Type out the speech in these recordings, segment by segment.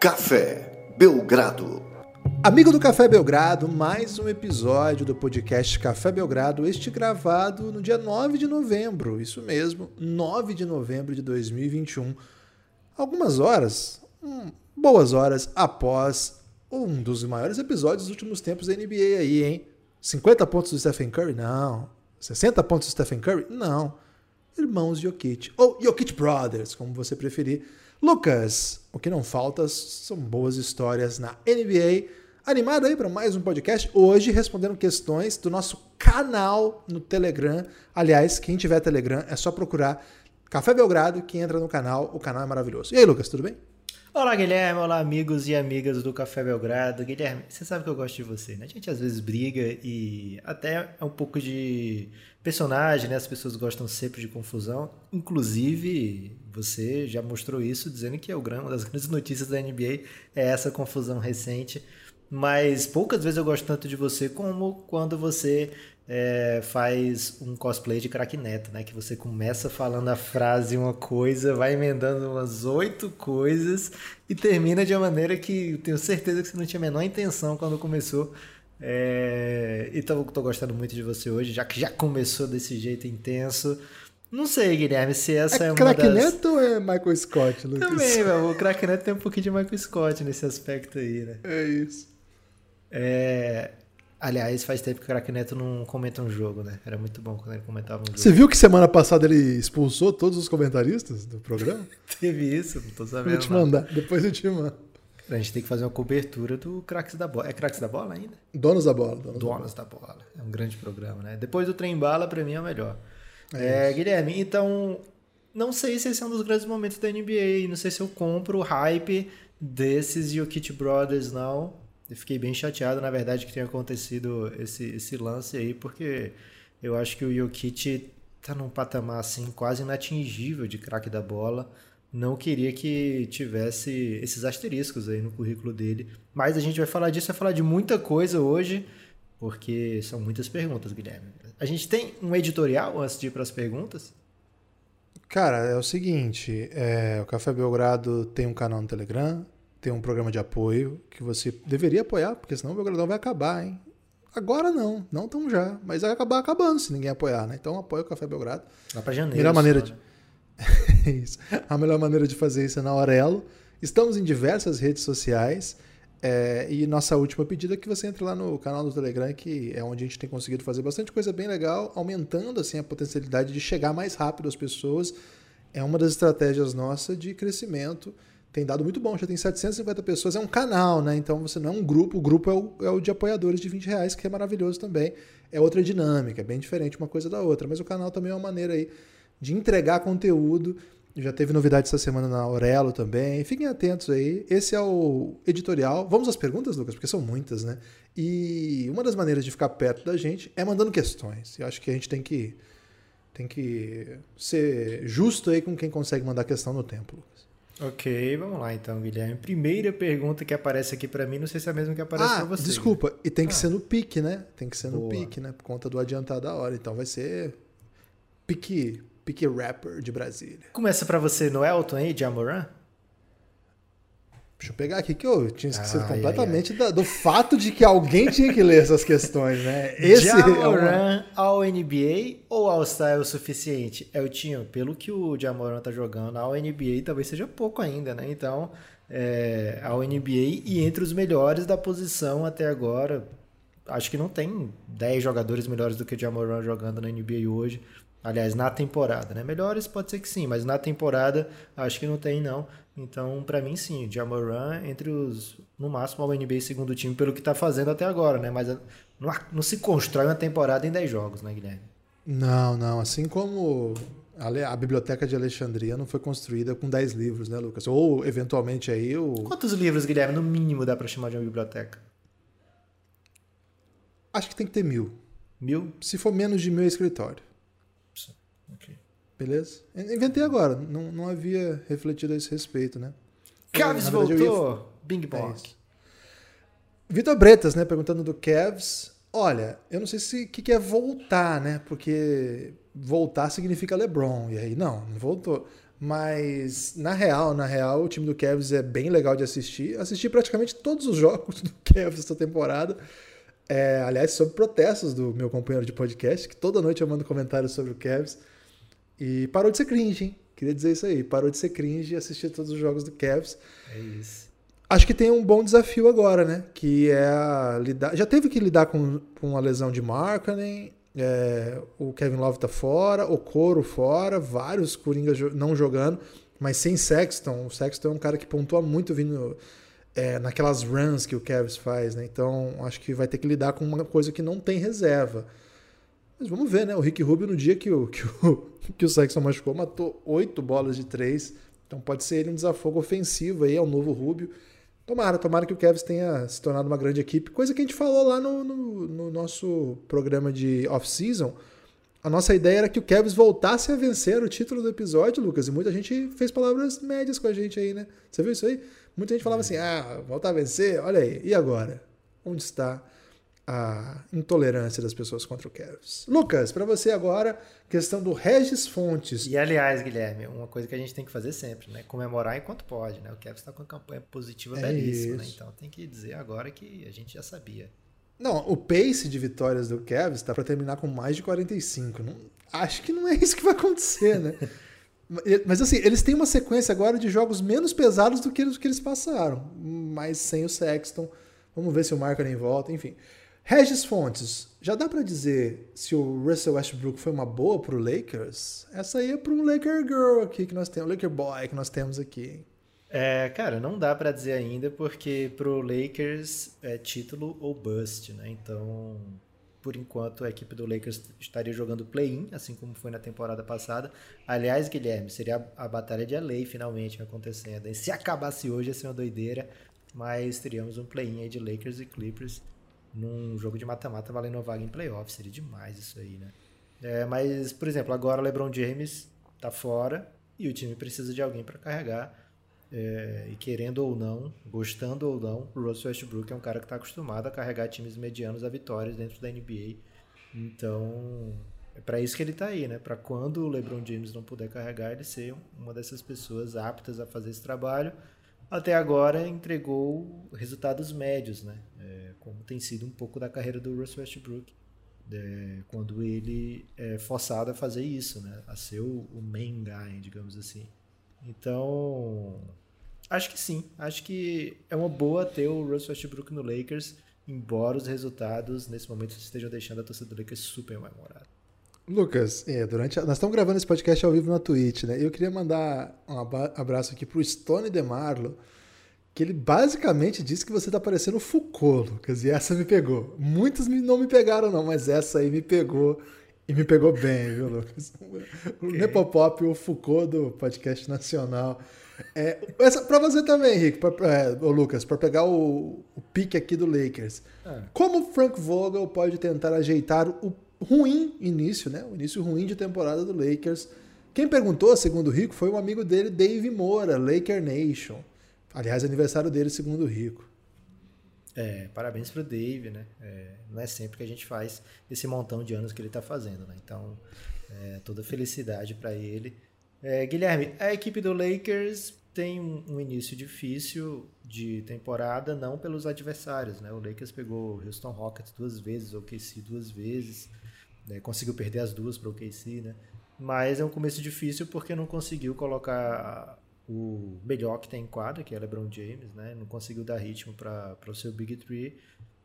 Café Belgrado. Amigo do Café Belgrado, mais um episódio do podcast Café Belgrado, este gravado no dia 9 de novembro, isso mesmo, 9 de novembro de 2021. Algumas horas, hum, boas horas após um dos maiores episódios dos últimos tempos da NBA aí, hein? 50 pontos do Stephen Curry? Não. 60 pontos do Stephen Curry? Não. Irmãos Jokic, ou Jokic Brothers, como você preferir. Lucas, o que não falta são boas histórias na NBA. Animado aí para mais um podcast, hoje respondendo questões do nosso canal no Telegram. Aliás, quem tiver Telegram é só procurar Café Belgrado que entra no canal, o canal é maravilhoso. E aí, Lucas, tudo bem? Olá, Guilherme. Olá, amigos e amigas do Café Belgrado. Guilherme, você sabe que eu gosto de você, né? A gente às vezes briga e até é um pouco de personagem, né? As pessoas gostam sempre de confusão. Inclusive, você já mostrou isso dizendo que é uma das grandes notícias da NBA é essa confusão recente. Mas poucas vezes eu gosto tanto de você como quando você é, faz um cosplay de craque Neto, né? Que você começa falando a frase uma coisa, vai emendando umas oito coisas e termina de uma maneira que tenho certeza que você não tinha a menor intenção quando começou. É... Então tô gostando muito de você hoje, já que já começou desse jeito intenso. Não sei, Guilherme, se essa é, é uma das... Neto ou é Michael Scott, Lucas? Também, meu, o craque Neto tem um pouquinho de Michael Scott nesse aspecto aí, né? É isso. É... Aliás, faz tempo que o Crack Neto não comenta um jogo, né? Era muito bom quando ele comentava um jogo. Você viu que semana passada ele expulsou todos os comentaristas do programa? Teve isso, não tô sabendo. Vou te mandar, depois eu te mando. A gente tem que fazer uma cobertura do Cracks da Bola. É Cracks da Bola ainda? Donos da Bola. Donos, donos da, bola. da, bola. É um grande programa, né? Depois do Trem Bala, pra mim é o melhor. É, é Guilherme, então, não sei se esse é um dos grandes momentos da NBA. Não sei se eu compro o hype desses Jokic Brothers, não. Eu fiquei bem chateado, na verdade, que tenha acontecido esse, esse lance aí, porque eu acho que o Jokic tá num patamar assim quase inatingível de craque da bola. Não queria que tivesse esses asteriscos aí no currículo dele. Mas a gente vai falar disso, vai falar de muita coisa hoje, porque são muitas perguntas, Guilherme. A gente tem um editorial antes de ir para as perguntas? Cara, é o seguinte: é, o Café Belgrado tem um canal no Telegram, tem um programa de apoio que você deveria apoiar, porque senão o Belgradão vai acabar, hein? Agora não, não tão já, mas vai acabar acabando se ninguém apoiar, né? Então apoia o Café Belgrado. Lá pra janeiro. Melhor maneira de... isso. A melhor maneira de fazer isso é na Aurelo. Estamos em diversas redes sociais. É, e nossa última pedida é que você entre lá no canal do Telegram, que é onde a gente tem conseguido fazer bastante coisa bem legal, aumentando assim a potencialidade de chegar mais rápido às pessoas. É uma das estratégias nossa de crescimento tem dado muito bom, já tem 750 pessoas, é um canal, né? Então você não é um grupo, o grupo é o, é o de apoiadores de 20 reais, que é maravilhoso também. É outra dinâmica, é bem diferente uma coisa da outra. Mas o canal também é uma maneira aí de entregar conteúdo. Já teve novidade essa semana na Aurelo também. Fiquem atentos aí. Esse é o editorial. Vamos às perguntas, Lucas, porque são muitas, né? E uma das maneiras de ficar perto da gente é mandando questões. Eu acho que a gente tem que, tem que ser justo aí com quem consegue mandar questão no tempo. Ok, vamos lá então, Guilherme. Primeira pergunta que aparece aqui para mim, não sei se é a mesma que aparece ah, para você. Desculpa, e tem que ah. ser no pique, né? Tem que ser no Boa. pique, né? Por conta do adiantar da hora. Então vai ser pique, pique rapper de Brasília. Começa para você no Elton aí, de Amoran? Deixa eu pegar aqui que eu tinha esquecido ai, completamente ai. do fato de que alguém tinha que ler essas questões, né? Esse Jamoran é uma... ao NBA ou ao Star é o suficiente? É o tinha, pelo que o Jamoran tá jogando, ao NBA talvez seja pouco ainda, né? Então, é, ao NBA e entre os melhores da posição até agora, acho que não tem 10 jogadores melhores do que o Jamoran jogando na NBA hoje. Aliás, na temporada, né? Melhores pode ser que sim, mas na temporada acho que não tem não. Então, para mim, sim, o Jamoran entre os, no máximo, ao NBA segundo time pelo que está fazendo até agora, né? Mas não, não, se constrói uma temporada em 10 jogos, né, Guilherme? Não, não. Assim como a, a biblioteca de Alexandria não foi construída com 10 livros, né, Lucas? Ou, eventualmente, aí o... Quantos livros, Guilherme, no mínimo dá para chamar de uma biblioteca? Acho que tem que ter mil. Mil? Se for menos de mil, é escritório. Beleza? Inventei agora, não, não havia refletido a esse respeito, né? Cavs voltou! Ia... Bing Bong. É Vitor Bretas, né, perguntando do Cavs. Olha, eu não sei se que, que é voltar, né? Porque voltar significa LeBron. E aí, não, não voltou. Mas na real, na real, o time do Cavs é bem legal de assistir. Assisti praticamente todos os jogos do Cavs esta temporada. É, aliás, sob protestos do meu companheiro de podcast, que toda noite eu mando comentários sobre o Cavs. E parou de ser cringe, hein? Queria dizer isso aí. Parou de ser cringe e assistir todos os jogos do Cavs. É isso. Acho que tem um bom desafio agora, né? Que é lidar. Já teve que lidar com, com a lesão de Markkanen, é, o Kevin Love tá fora, o Coro fora, vários Coringas não jogando, mas sem Sexton. O Sexton é um cara que pontua muito vindo é, naquelas runs que o Cavs faz, né? Então acho que vai ter que lidar com uma coisa que não tem reserva. Mas vamos ver, né? O Rick Rubio, no dia que o, que o, que o Sexton machucou, matou oito bolas de três. Então pode ser ele um desafogo ofensivo aí ao novo Rubio. Tomara, tomara que o Cavs tenha se tornado uma grande equipe, coisa que a gente falou lá no, no, no nosso programa de off-season. A nossa ideia era que o Cavs voltasse a vencer o título do episódio, Lucas, e muita gente fez palavras médias com a gente aí, né? Você viu isso aí? Muita gente falava assim: ah, voltar a vencer, olha aí, e agora? Onde está a intolerância das pessoas contra o Cavs. Lucas, para você agora, questão do Regis Fontes. E aliás, Guilherme, uma coisa que a gente tem que fazer sempre, né? Comemorar enquanto pode, né? O Cavs está com uma campanha positiva é belíssima, né? Então tem que dizer agora que a gente já sabia. Não, o pace de vitórias do Cavs está para terminar com mais de 45. Não, acho que não é isso que vai acontecer, né? Mas assim, eles têm uma sequência agora de jogos menos pesados do que os que eles passaram, mas sem o Sexton. Vamos ver se o Markkinen volta, enfim. Regis Fontes, já dá para dizer se o Russell Westbrook foi uma boa pro Lakers? Essa aí é para um Laker Girl aqui que nós temos, Laker Boy que nós temos aqui. É, cara, não dá para dizer ainda porque pro Lakers é título ou bust, né? Então, por enquanto a equipe do Lakers estaria jogando play-in, assim como foi na temporada passada. Aliás, Guilherme, seria a, a batalha de LA finalmente acontecendo. E se acabasse hoje ia ser uma doideira, mas teríamos um play-in aí de Lakers e Clippers num jogo de mata-mata valendo uma vaga em playoff. Seria demais isso aí, né? É, mas, por exemplo, agora o LeBron James tá fora e o time precisa de alguém para carregar. É, e querendo ou não, gostando ou não, o Russell Westbrook é um cara que está acostumado a carregar times medianos a vitórias dentro da NBA. Então, é para isso que ele está aí, né? Para quando o LeBron James não puder carregar, ele ser uma dessas pessoas aptas a fazer esse trabalho. Até agora entregou resultados médios, né? Como tem sido um pouco da carreira do Russell Westbrook, é, quando ele é forçado a fazer isso, né? A ser o, o main guy, digamos assim. Então, acho que sim. Acho que é uma boa ter o Russell Westbrook no Lakers, embora os resultados nesse momento estejam deixando a torcida do Lakers super mal-humorada. Lucas, é, durante a... nós estamos gravando esse podcast ao vivo na Twitch, né? Eu queria mandar um abraço aqui pro Stone DeMarlo, que ele basicamente disse que você tá parecendo Foucault, Lucas, e essa me pegou. Muitos não me pegaram, não, mas essa aí me pegou e me pegou bem, viu, Lucas? O okay. Nepopop, o Foucault do podcast nacional. É, essa, pra você também, Henrique, pra, é, Lucas, para pegar o, o pique aqui do Lakers. Ah. Como o Frank Vogel pode tentar ajeitar o ruim início, né? O início ruim de temporada do Lakers. Quem perguntou, segundo o Rico, foi um amigo dele, Dave Moura, Laker Nation. Aliás, aniversário dele, segundo o Rico. É, parabéns pro Dave, né? É, não é sempre que a gente faz esse montão de anos que ele está fazendo, né? Então, é, toda felicidade para ele. É, Guilherme, a equipe do Lakers tem um, um, início difícil de temporada, não pelos adversários, né? O Lakers pegou o Houston Rockets duas vezes, o OKC duas vezes, né? conseguiu perder as duas para o OKC, né? Mas é um começo difícil porque não conseguiu colocar o melhor que tem em quadra, que é LeBron James, né? Não conseguiu dar ritmo para o seu Big Three.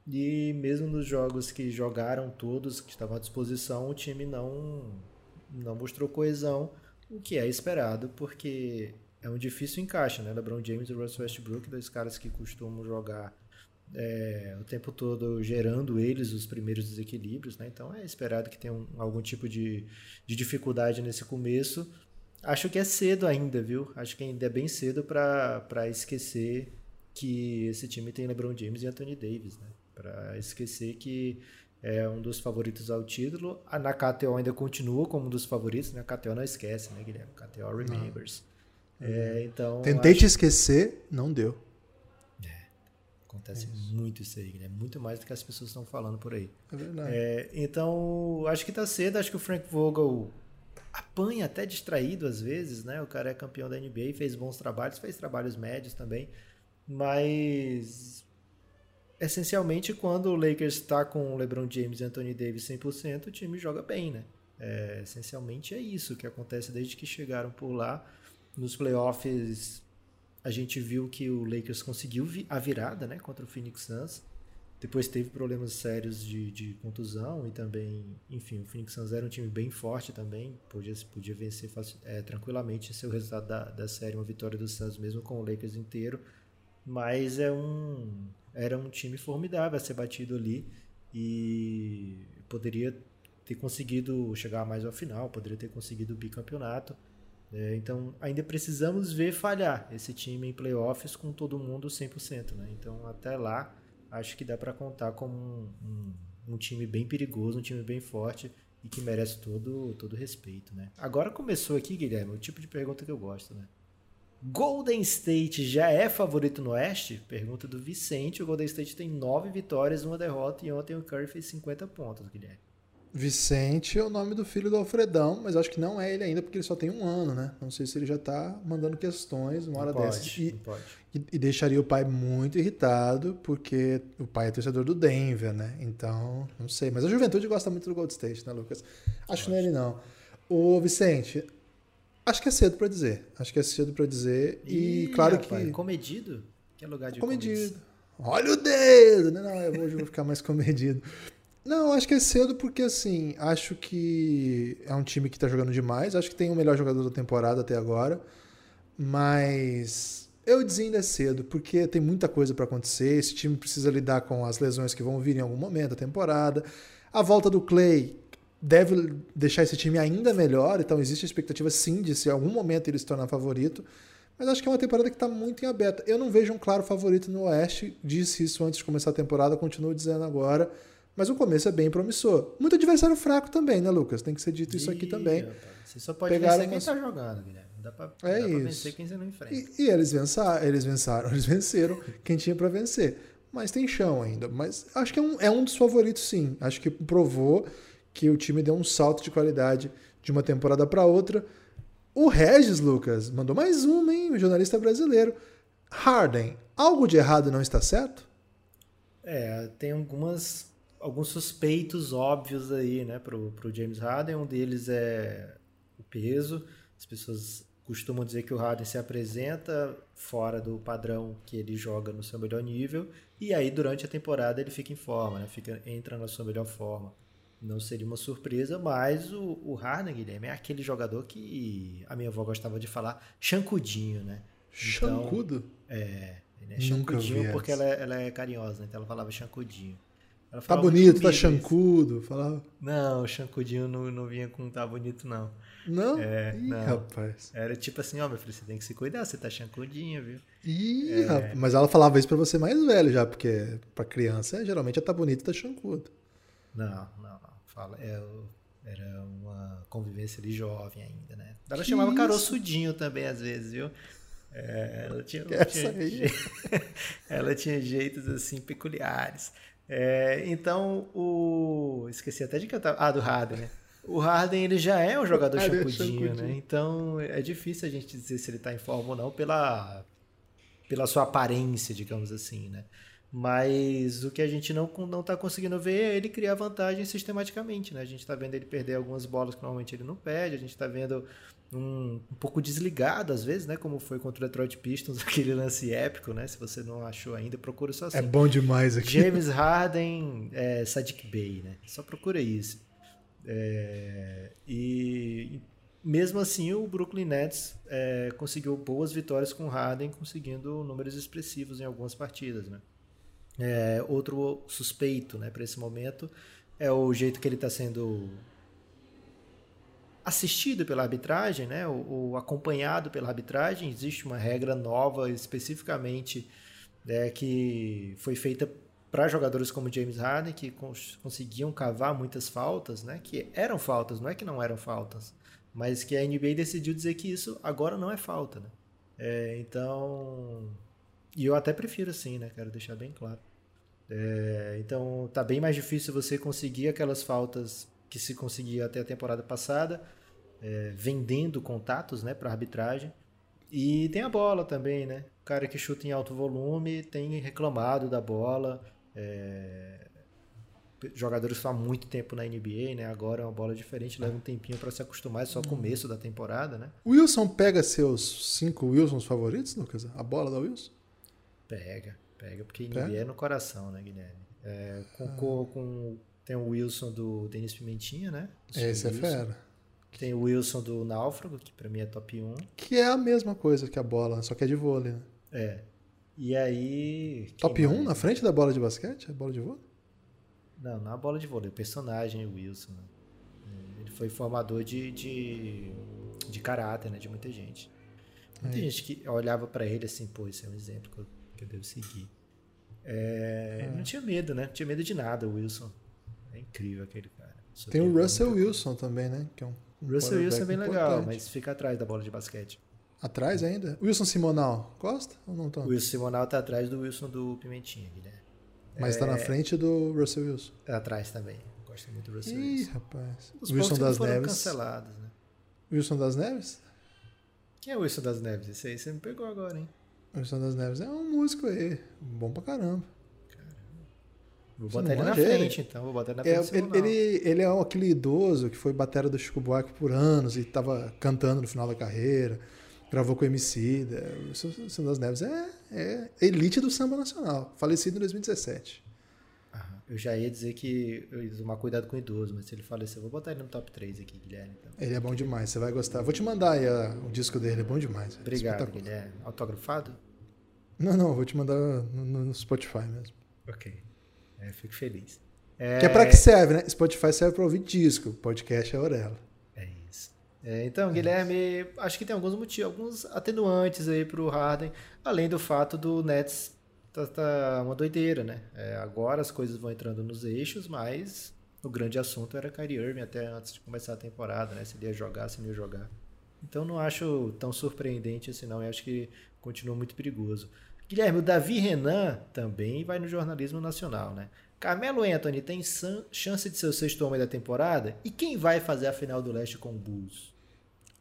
E mesmo nos jogos que jogaram todos, que estavam à disposição, o time não, não mostrou coesão, o que é esperado, porque é um difícil encaixe, né? LeBron James e Russell Westbrook, dois caras que costumam jogar é, o tempo todo gerando eles os primeiros desequilíbrios, né? Então é esperado que tenha um, algum tipo de, de dificuldade nesse começo, Acho que é cedo ainda, viu? Acho que ainda é bem cedo para esquecer que esse time tem LeBron James e Anthony Davis, né? Para esquecer que é um dos favoritos ao título. A na KTO ainda continua como um dos favoritos, né? A KTO não esquece, né, Guilherme? A KTO remembers. É, então, Tentei acho... te esquecer, não deu. É, acontece é muito isso aí, Guilherme. Muito mais do que as pessoas estão falando por aí. É verdade. É, então, acho que tá cedo. Acho que o Frank Vogel apanha até distraído às vezes, né? O cara é campeão da NBA, fez bons trabalhos, fez trabalhos médios também, mas essencialmente quando o Lakers está com o LeBron James e Anthony Davis 100%, o time joga bem, né? É, essencialmente é isso que acontece desde que chegaram por lá. Nos playoffs a gente viu que o Lakers conseguiu a virada, né, contra o Phoenix Suns. Depois teve problemas sérios de, de contusão e também, enfim, o Phoenix Suns era um time bem forte também, podia, podia vencer é, tranquilamente ser o resultado da, da série, uma vitória do Suns mesmo com o Lakers inteiro. Mas é um, era um time formidável a ser batido ali e poderia ter conseguido chegar mais ao final, poderia ter conseguido o bicampeonato. É, então ainda precisamos ver falhar esse time em playoffs com todo mundo 100%. Né? Então até lá acho que dá para contar como um, um, um, time bem perigoso, um time bem forte e que merece todo todo respeito, né? Agora começou aqui, Guilherme, o tipo de pergunta que eu gosto, né? Golden State já é favorito no Oeste? Pergunta do Vicente. O Golden State tem nove vitórias, uma derrota e ontem o Curry fez 50 pontos, Guilherme. Vicente é o nome do filho do Alfredão, mas acho que não é ele ainda porque ele só tem um ano, né? Não sei se ele já tá mandando questões uma hora não dessas. Pode, e, pode. E, e, deixaria o pai muito irritado porque o pai é torcedor do Denver, né? Então, não sei. Mas a juventude gosta muito do Gold State, né, Lucas? Acho que não é ele não. O Vicente, acho que é cedo para dizer. Acho que é cedo para dizer. E, claro rapaz, que. Comedido? Que é lugar de comedido. Olha o dedo! Não, não, hoje eu vou ficar mais comedido. Não, acho que é cedo porque, assim, acho que é um time que tá jogando demais. Acho que tem o melhor jogador da temporada até agora. Mas eu dizia ainda é cedo, porque tem muita coisa para acontecer. Esse time precisa lidar com as lesões que vão vir em algum momento da temporada. A volta do Clay deve deixar esse time ainda melhor. Então existe a expectativa, sim, de se em algum momento ele se tornar favorito. Mas acho que é uma temporada que está muito em aberta. Eu não vejo um claro favorito no Oeste. Disse isso antes de começar a temporada, continuo dizendo agora. Mas o começo é bem promissor. Muito adversário fraco também, né, Lucas? Tem que ser dito isso aqui também. Você só pode Pegaram vencer quem está jogando, Guilherme. Dá pra, é dá isso. vencer quem você não enfrenta. E, e eles, vençaram, eles vençaram, eles venceram quem tinha para vencer. Mas tem chão ainda. Mas acho que é um, é um dos favoritos, sim. Acho que provou que o time deu um salto de qualidade de uma temporada para outra. O Regis, Lucas, mandou mais uma, hein? O jornalista brasileiro. Harden, algo de errado não está certo? É, tem algumas alguns suspeitos óbvios aí, né, pro, pro James Harden. Um deles é o peso. As pessoas costumam dizer que o Harden se apresenta fora do padrão que ele joga no seu melhor nível e aí durante a temporada ele fica em forma, né? Fica entra na sua melhor forma. Não seria uma surpresa, mas o, o Harden, Guilherme, é aquele jogador que a minha avó gostava de falar chancudinho, né? Então, Chancudo? É, ele é chancudinho porque ela, é, ela é carinhosa, né? então ela falava chancudinho tá bonito, tá chancudo. Falava... Não, o chancudinho não, não vinha com tá bonito, não. Não? É, Ih, não. rapaz. Era tipo assim, ó, meu filho, você tem que se cuidar, você tá chancudinho, viu? Ih, é... rapaz. Mas ela falava isso pra você mais velho já, porque pra criança geralmente é tá bonito e tá chancudo. Não, não, não. Fala, é, era uma convivência ali jovem ainda, né? Ela que chamava isso? caroçudinho também, às vezes, viu? É, ela tinha, tinha ela tinha jeitos assim peculiares. É, então, o. Esqueci até de cantar. Ah, do Harden, né? O Harden ele já é um jogador é chapudinho, né? Então é difícil a gente dizer se ele está em forma ou não pela, pela sua aparência, digamos assim, né? Mas o que a gente não não está conseguindo ver é ele criar vantagem sistematicamente, né? A gente está vendo ele perder algumas bolas que normalmente ele não perde, a gente está vendo um, um, pouco desligado às vezes, né? Como foi contra o Detroit Pistons, aquele lance épico, né? Se você não achou ainda, procura só assim. É bom demais aqui. James Harden, é, Sadiq Bey, né? Só procura isso. É, e mesmo assim, o Brooklyn Nets é, conseguiu boas vitórias com Harden, conseguindo números expressivos em algumas partidas, né? É, outro suspeito, né, para esse momento é o jeito que ele está sendo assistido pela arbitragem, né, ou, ou, acompanhado pela arbitragem. Existe uma regra nova especificamente né, que foi feita para jogadores como James Harden, que cons conseguiam cavar muitas faltas, né, que eram faltas, não é que não eram faltas, mas que a NBA decidiu dizer que isso agora não é falta. Né? É, então, e eu até prefiro assim, né, quero deixar bem claro. É, então tá bem mais difícil você conseguir aquelas faltas que se conseguia até a temporada passada. é, vendendo contatos né, para arbitragem. E tem a bola também, né? O cara que chuta em alto volume tem reclamado da bola. É... Jogadores estão há muito tempo na NBA, né? Agora é uma bola diferente, leva um tempinho para se acostumar, é só o começo da temporada, né? O Wilson pega seus cinco Wilsons favoritos, Lucas? A bola da Wilson? Pega, pega, porque NBA pega? é no coração, né, Guilherme? É, com, ah. com, tem o Wilson do Denis Pimentinha, né? Esse é é fera. Tem o Wilson do Náufrago, que pra mim é top 1. Que é a mesma coisa que a bola, só que é de vôlei, né? É. E aí. Top 1 na frente da bola de basquete? A bola de vôlei? Não, não a bola de vôlei, o personagem Wilson. Né? Ele foi formador de, de, de caráter, né? De muita gente. Muita é. gente que olhava para ele assim, pô, esse é um exemplo que eu, que eu devo seguir. É, é. Não tinha medo, né? Não tinha medo de nada, o Wilson. É incrível aquele cara. Só Tem o Russell Wilson também, né? Que é um Russell Wilson é bem legal, mas fica atrás da bola de basquete. Atrás ainda? Wilson Simonal, gosta ou não tá? O Wilson Simonal tá atrás do Wilson do Pimentinha, Guilherme. Mas é... tá na frente do Russell Wilson. É atrás também. Gosto muito do Russell Ih, Wilson. rapaz. Os Wilson das Neves. cancelados, né? Wilson das Neves? Quem é o Wilson das Neves? Esse aí você me pegou agora, hein? Wilson das Neves é um músico aí. Bom pra caramba. Vou botar ele na frente, então. Vou botar ele na frente. É, ele, ele, ele, é aquele idoso que foi batera do Chico Buarque por anos e estava cantando no final da carreira. Gravou com o MC. O Silvio das Neves é, é elite do samba nacional. Falecido em 2017. Eu já ia dizer que eu ia tomar cuidado com o idoso, mas se ele falecer, eu vou botar ele no top 3 aqui, Guilherme. Então. Ele é bom demais, você vai gostar. Vou te mandar aí a, o disco dele, é bom demais. Obrigado, Guilherme. Autografado? Não, não, vou te mandar no, no Spotify mesmo. Ok. É, fico feliz. É... Que é para que serve, né? Spotify serve para ouvir disco, podcast é orelha. É isso. É, então, Guilherme, acho que tem alguns motivos, alguns atenuantes aí para o Harden, além do fato do Nets tá, tá uma doideira, né? É, agora as coisas vão entrando nos eixos, mas o grande assunto era Kyrie Irving até antes de começar a temporada, né? Se ele ia jogar, se não ia jogar. Então não acho tão surpreendente assim não, eu acho que continua muito perigoso. Guilherme, o Davi Renan também vai no jornalismo nacional, né? Carmelo Anthony tem chance de ser o sexto homem da temporada? E quem vai fazer a final do leste com o Bulls?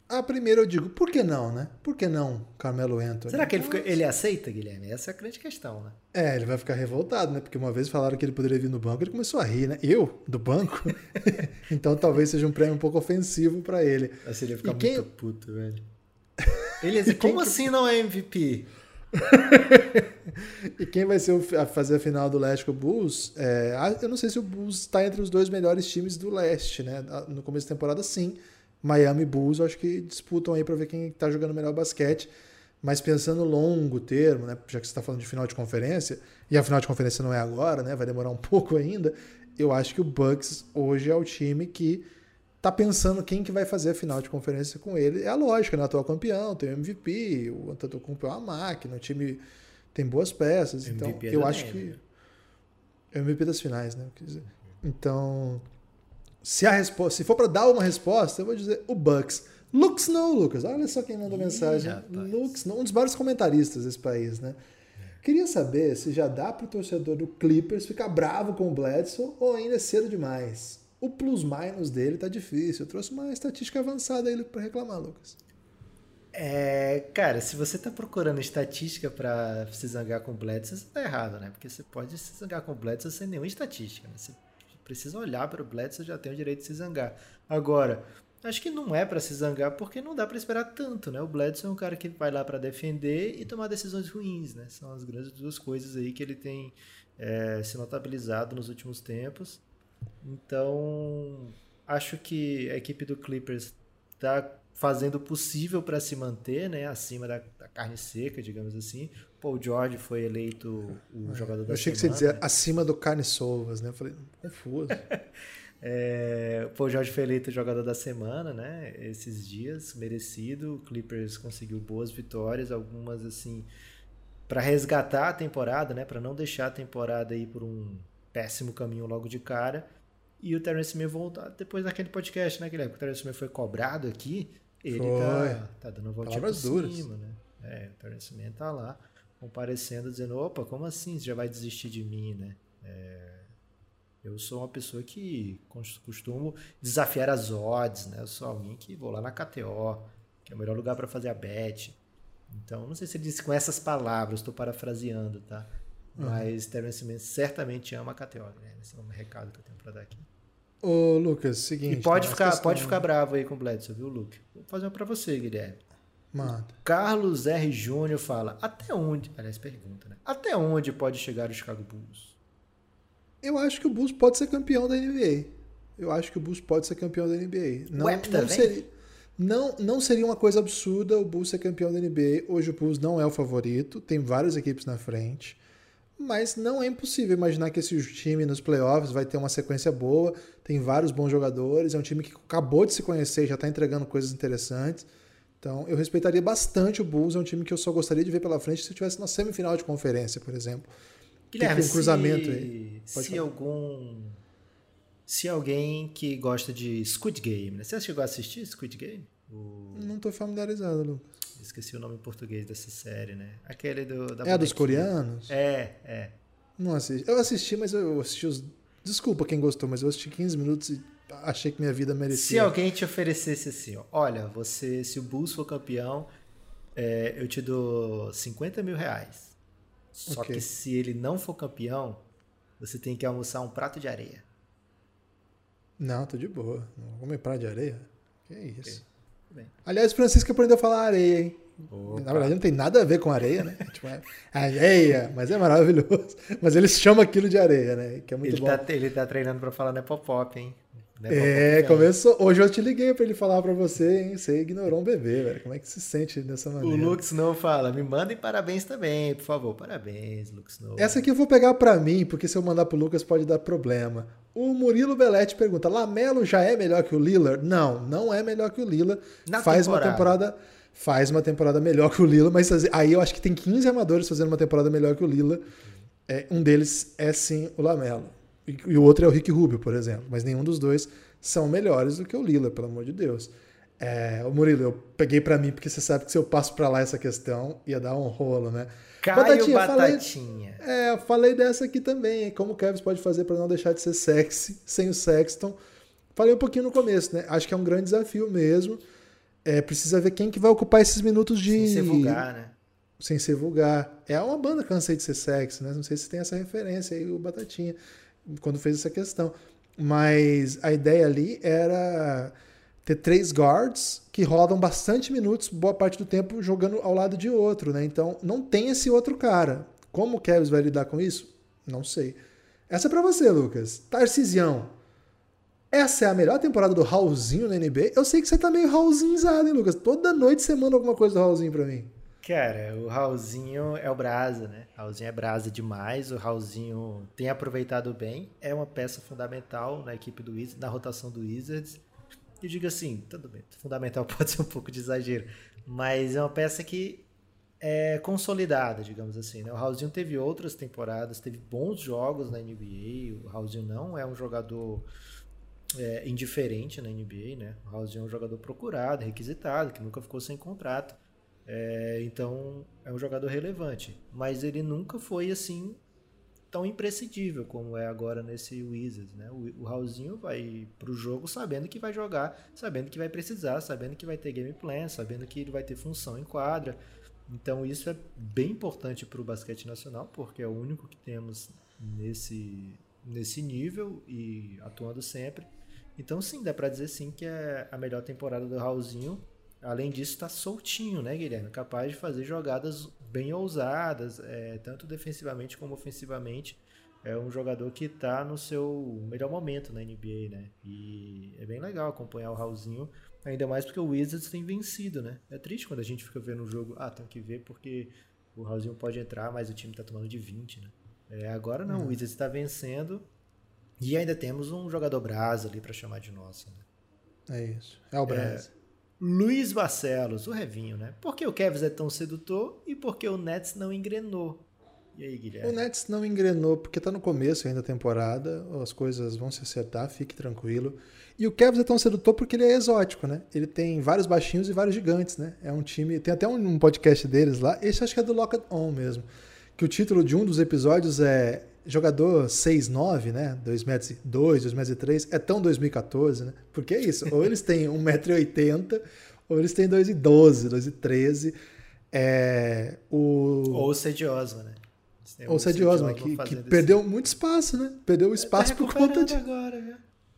Ah, primeiro eu digo, por que não, né? Por que não Carmelo Anthony? Será que ele, fica, ele aceita, Guilherme? Essa é a grande questão, né? É, ele vai ficar revoltado, né? Porque uma vez falaram que ele poderia vir no banco, ele começou a rir, né? Eu, do banco? então talvez seja um prêmio um pouco ofensivo para ele. Mas ele ia ficar e muito quem... puto, velho. Ele ia dizer, como assim não é MVP? e quem vai ser o, a fazer a final do leste com o Bulls? É, eu não sei se o Bulls está entre os dois melhores times do leste, né? No começo da temporada, sim. Miami e Bulls, eu acho que disputam aí para ver quem está jogando melhor basquete. Mas pensando longo termo, né? Já que você está falando de final de conferência, e a final de conferência não é agora, né? Vai demorar um pouco ainda. Eu acho que o Bucks hoje é o time que tá pensando quem que vai fazer a final de conferência com ele. É a lógica, né? O atual campeão, tem o MVP, o Antetokounmpo é uma máquina, o time tem boas peças. MVP então, é eu acho que é o MVP das finais, né? Então, se a resposta, se for para dar uma resposta, eu vou dizer o Bucks. Lux não, Lucas. Olha só quem mandou Ih, mensagem. Rapaz. Lux não, um dos vários comentaristas desse país, né? Queria saber se já dá para o torcedor do Clippers ficar bravo com o Bledsoe ou ainda é cedo demais. O plus-minus dele tá difícil. Eu trouxe uma estatística avançada aí para reclamar, Lucas. É, cara, se você tá procurando estatística para se zangar com Bledsoe, você tá errado, né? Porque você pode se zangar com Bledsoe sem nenhuma estatística, né? Você precisa olhar para o Bledsoe, já tem o direito de se zangar. Agora, acho que não é para se zangar porque não dá para esperar tanto, né? O Bledsoe é um cara que vai lá para defender e tomar decisões ruins, né? São as grandes duas coisas aí que ele tem é, se notabilizado nos últimos tempos. Então, acho que a equipe do Clippers está fazendo o possível para se manter né, acima da, da, carne seca, digamos assim. Paul George foi eleito o é, jogador da semana. Eu achei que você dizia né? acima do carne sovas, né? Eu falei, confuso. é, Paul George foi eleito o jogador da semana, né? Esses dias, merecido. O Clippers conseguiu boas vitórias, algumas assim para resgatar a temporada, né? Para não deixar a temporada aí por um péssimo caminho logo de cara. E o Terence Smith voltar depois daquele podcast, né, Guilherme? Que o Terence Smith foi cobrado aqui. Ele tá, tá, dando uma voltinha por cima, né? É, o Terence Smith tá lá comparecendo, dizendo, opa, como assim? Você já vai desistir de mim, né? É... Eu sou uma pessoa que costumo desafiar as odds, né? Eu sou alguém que vou lá na KTO, que é o melhor lugar para fazer a bet. Então, não sei se ele disse com essas palavras, estou parafraseando, tá? Uhum. Mas Terence Mann certamente ama a KTO, né? Esse é um recado que eu tenho para dar aqui. Ô, Lucas, seguinte. E pode, ficar, questão... pode ficar bravo aí com o Bledsoe, viu, Luke? Vou fazer uma para você, Guilherme. Manda. Carlos R. Júnior fala: até onde. Aliás, pergunta, né? Até onde pode chegar o Chicago Bulls? Eu acho que o Bulls pode ser campeão da NBA. Eu acho que o Bulls pode ser campeão da NBA. Não, não seria, não, não seria uma coisa absurda o Bulls ser campeão da NBA. Hoje o Bulls não é o favorito, tem várias equipes na frente. Mas não é impossível imaginar que esse time nos playoffs vai ter uma sequência boa, tem vários bons jogadores, é um time que acabou de se conhecer, já está entregando coisas interessantes. Então, eu respeitaria bastante o Bulls, é um time que eu só gostaria de ver pela frente se eu tivesse na semifinal de conferência, por exemplo. Guilherme, tem um cruzamento se, aí. Pode se falar. algum. Se alguém que gosta de Squid Game, né? Você chegou a assistir Squid Game? O... Não estou familiarizado, Lucas. Esqueci o nome em português dessa série, né? Aquele do. Da é a dos coreanos? É, é. Não assisti. Eu assisti, mas eu assisti os. Desculpa quem gostou, mas eu assisti 15 minutos e achei que minha vida merecia. Se alguém te oferecesse assim, ó, olha, você, se o Bulls for campeão, é, eu te dou 50 mil reais. Só okay. que se ele não for campeão, você tem que almoçar um prato de areia. Não, tô de boa. Não vou comer prato de areia? Que isso. Okay. Aliás, Francisco aprendeu a falar areia, hein? Opa. Na verdade, não tem nada a ver com areia, né? tipo, é areia, mas é maravilhoso. Mas eles chamam aquilo de areia, né? Que é muito ele bom. Tá, ele tá treinando para falar Nepopop, hein? É, começou. Hoje eu te liguei para ele falar para você, hein? Você ignorou um bebê, velho. Como é que se sente dessa maneira? O Lux não fala. Me mandem parabéns também, por favor. Parabéns, Lux Snow. Essa aqui eu vou pegar para mim, porque se eu mandar pro Lucas pode dar problema. O Murilo Belletti pergunta: Lamelo já é melhor que o Lillard? Não, não é melhor que o Lillard. Na faz temporada. uma temporada. Faz uma temporada melhor que o Lila, mas aí eu acho que tem 15 armadores fazendo uma temporada melhor que o Lila. É, um deles é sim o Lamelo. E, o outro é o Rick Rubio, por exemplo. Mas nenhum dos dois são melhores do que o Lila, pelo amor de Deus. É, o Murilo, eu peguei para mim porque você sabe que se eu passo para lá essa questão ia dar um rolo, né? Caio Batatinha, Batatinha. Falei, é, falei dessa aqui também, como o Kevin pode fazer para não deixar de ser sexy sem o Sexton. Falei um pouquinho no começo, né? Acho que é um grande desafio mesmo. É, precisa ver quem que vai ocupar esses minutos de. Sem ser vulgar, né? Sem ser vulgar. É uma banda cansei de ser sexy, né? Não sei se tem essa referência aí, o Batatinha quando fez essa questão. Mas a ideia ali era ter três guards que rodam bastante minutos, boa parte do tempo jogando ao lado de outro, né? Então não tem esse outro cara. Como o Kevs vai lidar com isso? Não sei. Essa é para você, Lucas. Tarcisião. Essa é a melhor temporada do Raulzinho na NBA. Eu sei que você tá meio Raulzinhozado, hein, Lucas? Toda noite você manda alguma coisa do Raulzinho pra mim. Cara, o Raulzinho é o brasa, né? O Raulzinho é brasa demais, o Raulzinho tem aproveitado bem, é uma peça fundamental na equipe do Wizards, na rotação do Wizards. E digo assim, tudo bem, fundamental pode ser um pouco de exagero, mas é uma peça que é consolidada, digamos assim. Né? O Raulzinho teve outras temporadas, teve bons jogos na NBA, o Raulzinho não é um jogador é, indiferente na NBA, né? O Raulzinho é um jogador procurado, requisitado, que nunca ficou sem contrato. É, então é um jogador relevante, mas ele nunca foi assim tão imprescindível como é agora nesse Wizards, né? O, o Raulzinho vai pro jogo sabendo que vai jogar, sabendo que vai precisar, sabendo que vai ter game plan, sabendo que ele vai ter função em quadra. Então isso é bem importante para o basquete nacional, porque é o único que temos nesse nesse nível e atuando sempre. Então sim, dá para dizer sim que é a melhor temporada do Raulzinho Além disso, está soltinho, né, Guilherme? Capaz de fazer jogadas bem ousadas, é, tanto defensivamente como ofensivamente. É um jogador que está no seu melhor momento na NBA, né? E é bem legal acompanhar o Raulzinho, ainda mais porque o Wizards tem vencido, né? É triste quando a gente fica vendo o jogo, ah, tem que ver porque o Raulzinho pode entrar, mas o time está tomando de 20, né? É, agora não, o Wizards está vencendo e ainda temos um jogador brasa ali para chamar de nosso, né? É isso, é o brasa. É, Luiz Barcelos, o Revinho, né? Por que o Kevs é tão sedutor e por que o Nets não engrenou? E aí, Guilherme? O Nets não engrenou porque tá no começo ainda da temporada, as coisas vão se acertar, fique tranquilo. E o Kevs é tão sedutor porque ele é exótico, né? Ele tem vários baixinhos e vários gigantes, né? É um time. Tem até um podcast deles lá, esse acho que é do Locked On mesmo. Que o título de um dos episódios é jogador 6'9, né? 2 metros, 2, 2 metros e 3, é tão 2014, né? Porque é isso, ou eles têm 1,80m, ou eles têm 2,12, 2,13. É, o... Ou o Cedi Osman, né? Ou o Cedi Osman, que, que perdeu muito espaço, né? Perdeu o espaço tá por conta de... agora, viu?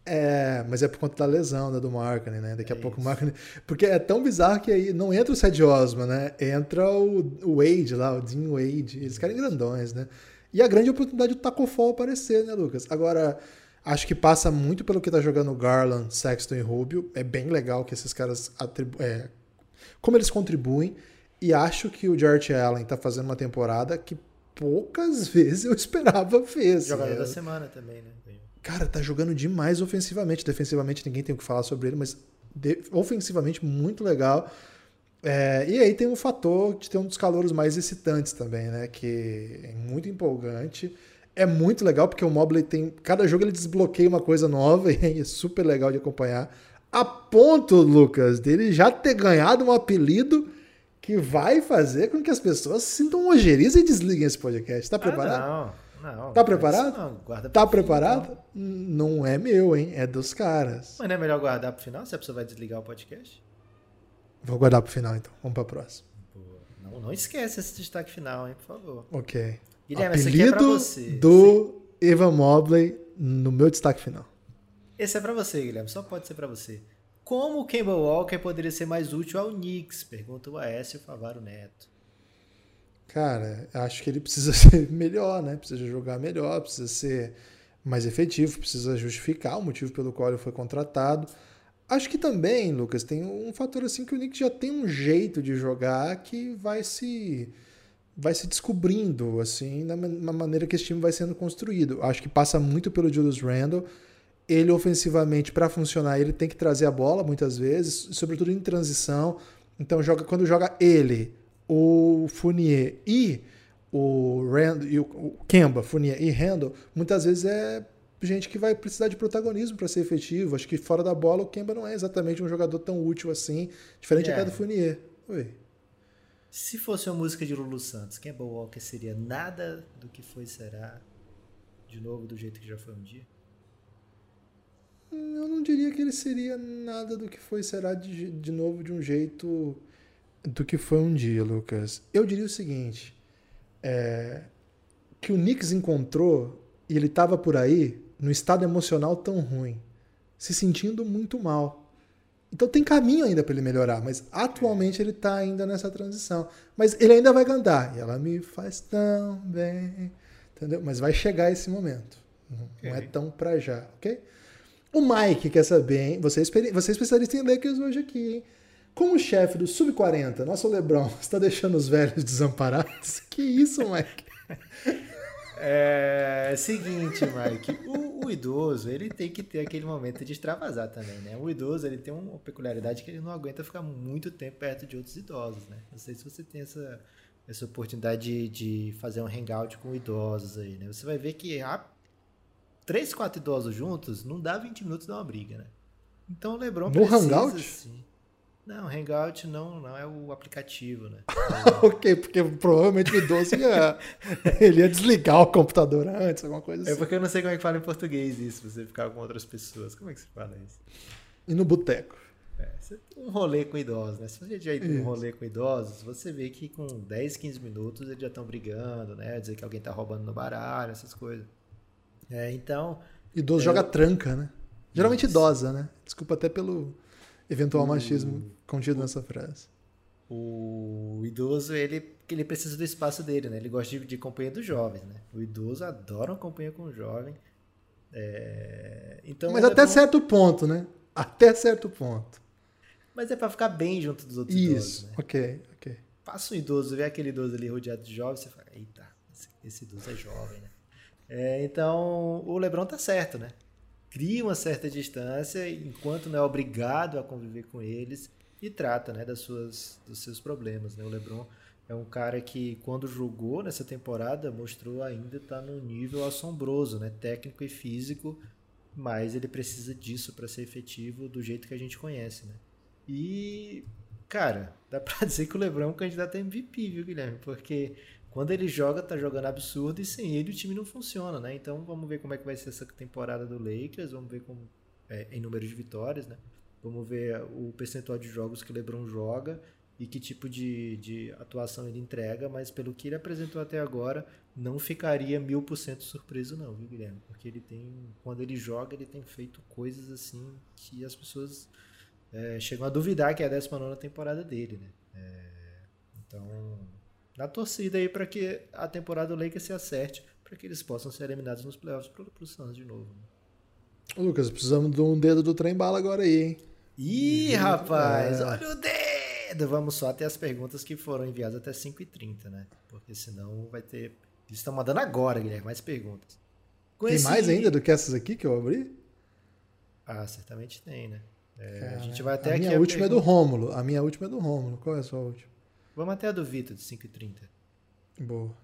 É, mas é por conta da lesão né, do Markkinen, né? Daqui é a pouco isso. o Markkinen... Porque é tão bizarro que aí não entra o Cedi Osman, né? Entra o, o Wade lá, o Dean Wade. Eles querem grandões, né? E a grande oportunidade do Taco Fall aparecer, né, Lucas? Agora, acho que passa muito pelo que tá jogando Garland, Sexton e Rubio. É bem legal que esses caras é, como eles contribuem. E acho que o Jarrett Allen tá fazendo uma temporada que poucas vezes eu esperava ver. Assim, Jogador é... da semana também, né? Cara, tá jogando demais ofensivamente. Defensivamente ninguém tem o que falar sobre ele, mas ofensivamente muito legal. É, e aí tem o fator de ter um dos calores mais excitantes também, né? Que é muito empolgante. É muito legal porque o Mobley tem. Cada jogo ele desbloqueia uma coisa nova e é super legal de acompanhar. A ponto, Lucas, dele já ter ganhado um apelido que vai fazer com que as pessoas se sintam ojeriza e desliguem esse podcast. Tá preparado? Ah, não, não. Tá preparado? Não, guarda tá preparado? Não é meu, hein? É dos caras. Mas não é melhor guardar pro final se a pessoa vai desligar o podcast? Vou guardar pro final então. Vamos pra próxima. Não, não esquece esse destaque final, hein, por favor. Ok. Guilherme, Apelido esse aqui é do Evan Mobley no meu destaque final. Esse é para você, Guilherme. Só pode ser para você. Como o Campbell Walker poderia ser mais útil ao Knicks? Pergunta o Aécio Favaro Neto. Cara, acho que ele precisa ser melhor, né? Precisa jogar melhor, precisa ser mais efetivo, precisa justificar o motivo pelo qual ele foi contratado. Acho que também, Lucas, tem um fator assim que o Knicks já tem um jeito de jogar que vai se vai se descobrindo assim na, na maneira que esse time vai sendo construído. Acho que passa muito pelo Julius Randle ele ofensivamente para funcionar ele tem que trazer a bola muitas vezes, sobretudo em transição. Então joga quando joga ele, o Fournier e o Randall e o Kemba, Fournier e Randall, muitas vezes é gente que vai precisar de protagonismo para ser efetivo. Acho que fora da bola o Kemba não é exatamente um jogador tão útil assim, diferente até do Fournier. Oi. Se fosse uma música de Lulu Santos, Kemba Walker seria nada do que foi será de novo do jeito que já foi um dia? Eu não diria que ele seria nada do que foi será de, de novo de um jeito do que foi um dia, Lucas. Eu diria o seguinte: é, que o Knicks encontrou e ele estava por aí no estado emocional tão ruim, se sentindo muito mal. Então tem caminho ainda para ele melhorar, mas atualmente ele está ainda nessa transição. Mas ele ainda vai cantar. E ela me faz tão bem, entendeu? Mas vai chegar esse momento. Não, okay. não é tão para já, ok? O Mike quer saber, hein? Você é, você é especialista em Lakers hoje aqui, hein? Como chefe do Sub-40, nosso Lebron está deixando os velhos desamparados? Que isso, Mike? É seguinte, Mike, o, o, idoso ele tem que ter aquele momento de extravasar também, né? O idoso ele tem uma peculiaridade que ele não aguenta ficar muito tempo perto de outros idosos, né? Não sei se você tem essa, essa oportunidade de, de fazer um hangout com idosos aí, né? Você vai ver que a três, quatro idosos juntos, não dá 20 minutos, dá uma briga, né? Então o Lebron no precisa... Hangout? Assim, não, Hangout não, não é o aplicativo, né? ok, porque provavelmente o idoso ia, ele ia desligar o computador antes, alguma coisa é assim. É porque eu não sei como é que fala em português isso, você ficar com outras pessoas. Como é que se fala isso? E no boteco. É, um rolê com idosos, né? Se você já ir um rolê com idosos, você vê que com 10, 15 minutos eles já estão brigando, né? Dizer que alguém tá roubando no baralho, essas coisas. É, então. Idoso joga tranca, né? Geralmente idosa, né? Desculpa até pelo eventual o... machismo contido o... nessa frase. O idoso, ele, ele precisa do espaço dele, né? Ele gosta de, de companhia dos jovens, né? O idoso adora uma companhia com o jovem. É... Então, Mas até é bom... certo ponto, né? Até certo ponto. Mas é para ficar bem junto dos outros Isso, idosos, né? ok, ok. Passa um idoso, vê aquele idoso ali rodeado de jovens, você fala, eita, esse, esse idoso é jovem, né? É, então, o LeBron tá certo, né? Cria uma certa distância enquanto não é obrigado a conviver com eles e trata, né, das suas, dos seus problemas, né? O LeBron é um cara que quando jogou nessa temporada mostrou ainda estar tá num nível assombroso, né, técnico e físico, mas ele precisa disso para ser efetivo do jeito que a gente conhece, né? E cara, dá para dizer que o LeBron é um candidato a MVP, viu, Guilherme? Porque quando ele joga, tá jogando absurdo e sem ele o time não funciona, né? Então vamos ver como é que vai ser essa temporada do Lakers, vamos ver como é, em número de vitórias, né? Vamos ver o percentual de jogos que o LeBron joga e que tipo de, de atuação ele entrega, mas pelo que ele apresentou até agora, não ficaria mil por cento surpreso não, viu, Guilherme? Porque ele tem, quando ele joga, ele tem feito coisas assim que as pessoas é, chegam a duvidar que é a 19 temporada dele, né? É, então, na torcida aí para que a temporada do Lakers se acerte, para que eles possam ser eliminados nos playoffs para o Suns de novo. Lucas, precisamos de um dedo do trem bala agora aí, hein? Ih, rapaz, é. olha o dedo! Vamos só até as perguntas que foram enviadas até 5h30, né? Porque senão vai ter. Eles estão mandando agora, Guilherme, mais perguntas. Com tem esse... mais ainda do que essas aqui que eu abri? Ah, certamente tem, né? É, a gente vai até a minha aqui. última a é do Rômulo. A minha última é do Rômulo. Qual é a sua última? Vamos até a do Vitor, de 5h30. Boa.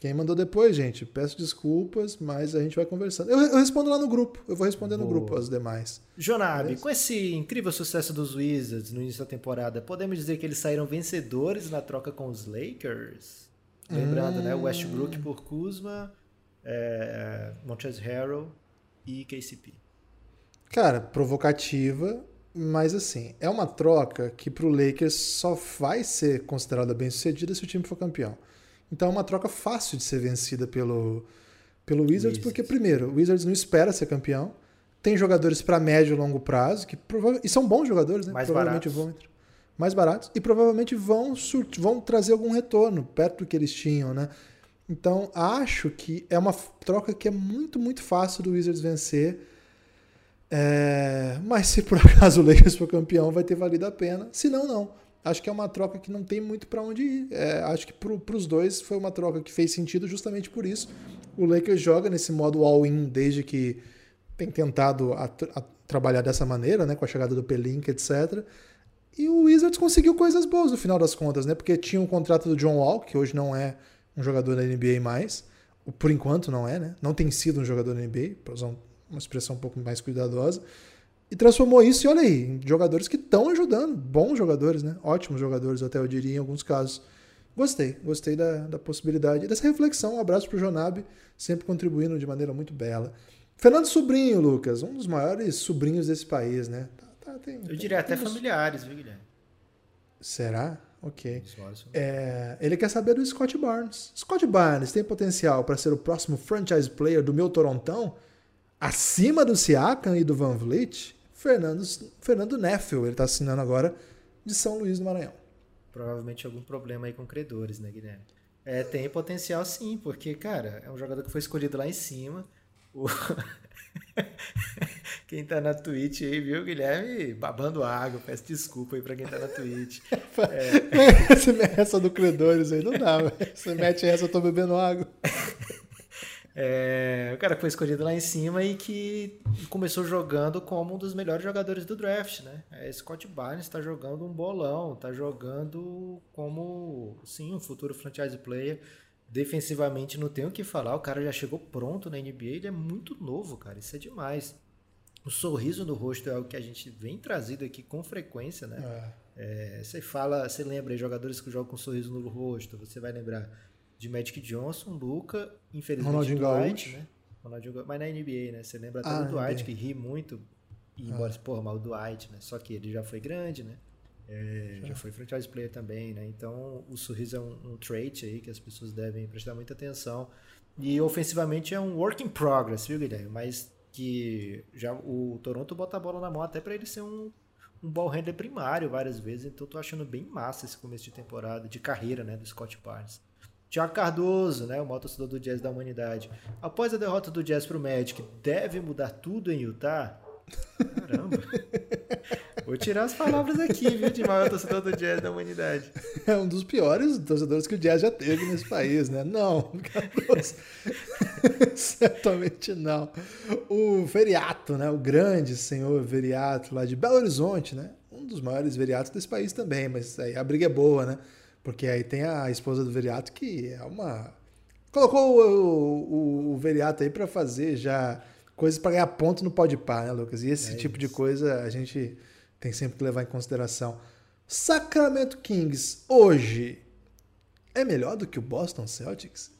Quem mandou depois, gente, peço desculpas, mas a gente vai conversando. Eu, eu respondo lá no grupo. Eu vou responder Boa. no grupo as demais. Jonabe, com esse incrível sucesso dos Wizards no início da temporada, podemos dizer que eles saíram vencedores na troca com os Lakers? Lembrando, hum. né? Westbrook por Kuzma, é, Montrezl Harrell e KCP. Cara, provocativa, mas assim, é uma troca que para o Lakers só vai ser considerada bem sucedida se o time for campeão. Então é uma troca fácil de ser vencida pelo, pelo Wizards, Wizards. porque, primeiro, o Wizards não espera ser campeão. Tem jogadores para médio e longo prazo, que e são bons jogadores, né? Mais provavelmente baratos. vão entrar. Mais baratos. E provavelmente vão, vão trazer algum retorno, perto do que eles tinham, né? Então, acho que é uma troca que é muito, muito fácil do Wizards vencer é, mas se por acaso o Lakers for campeão, vai ter valido a pena. Se não, não. Acho que é uma troca que não tem muito para onde ir. É, acho que para os dois foi uma troca que fez sentido justamente por isso. O Lakers joga nesse modo all-in desde que tem tentado a, a trabalhar dessa maneira, né, com a chegada do Pelinka, etc. E o Wizards conseguiu coisas boas no final das contas, né? Porque tinha um contrato do John Wall, que hoje não é um jogador da NBA mais. Por enquanto não é, né? Não tem sido um jogador da NBA, para usar um uma expressão um pouco mais cuidadosa, e transformou isso, e olha aí, em jogadores que estão ajudando, bons jogadores, né? Ótimos jogadores, até eu diria, em alguns casos. Gostei, gostei da, da possibilidade, dessa reflexão. Um abraço para o Jonab, sempre contribuindo de maneira muito bela. Fernando Sobrinho, Lucas, um dos maiores sobrinhos desse país, né? Tá, tá, tem, eu diria até familiares, viu, Guilherme? Será? Ok. É, ele quer saber do Scott Barnes. Scott Barnes tem potencial para ser o próximo franchise player do meu Torontão? Acima do Siakam e do Van Vliet, Fernando, Fernando Neffel, ele está assinando agora de São Luís do Maranhão. Provavelmente algum problema aí com credores, né, Guilherme? É, tem potencial sim, porque, cara, é um jogador que foi escolhido lá em cima. O... quem tá na Twitch aí, viu, Guilherme? Babando água, peço desculpa aí pra quem tá na Twitch. É... essa do credores aí não dá, Você mete essa, eu tô bebendo água. É, o cara que foi escolhido lá em cima e que começou jogando como um dos melhores jogadores do draft, né? É, Scott Barnes está jogando um bolão, está jogando como, sim, um futuro franchise player. Defensivamente não tem o que falar, o cara já chegou pronto na NBA, ele é muito novo, cara, isso é demais. O sorriso no rosto é o que a gente vem trazido aqui com frequência, né? É. É, você fala, você lembra aí, jogadores que jogam com sorriso no rosto, você vai lembrar de Magic Johnson, Luca, infelizmente Ronaldinho Dwight, né? Ronaldinho, mas na NBA, né? Você lembra até ah, do Dwight, que ri muito, e embora, ah. porra, mal o Dwight, né? Só que ele já foi grande, né? É, já foi franchise player também, né? Então o sorriso é um, um trait aí que as pessoas devem prestar muita atenção. E ofensivamente é um work in progress, viu, Guilherme? Mas que já o Toronto bota a bola na mão até para ele ser um, um ball handler primário várias vezes. Então tô achando bem massa esse começo de temporada, de carreira, né, do Scott Barnes. Tiago Cardoso, né, o maior torcedor do Jazz da humanidade. Após a derrota do Jazz para o Magic, deve mudar tudo em Utah? Caramba. Vou tirar as palavras aqui, viu, de maior torcedor do Jazz da humanidade. É um dos piores torcedores que o Jazz já teve nesse país, né? Não, Cardoso. Certamente não. O Veriato, né? O grande senhor Veriato lá de Belo Horizonte, né? Um dos maiores Veriatos desse país também, mas aí a briga é boa, né? Porque aí tem a esposa do Veriato que é uma. Colocou o, o, o Veriato aí para fazer já coisas para ganhar ponto no pode par, né, Lucas? E esse é tipo isso. de coisa a gente tem sempre que levar em consideração. Sacramento Kings, hoje, é melhor do que o Boston Celtics?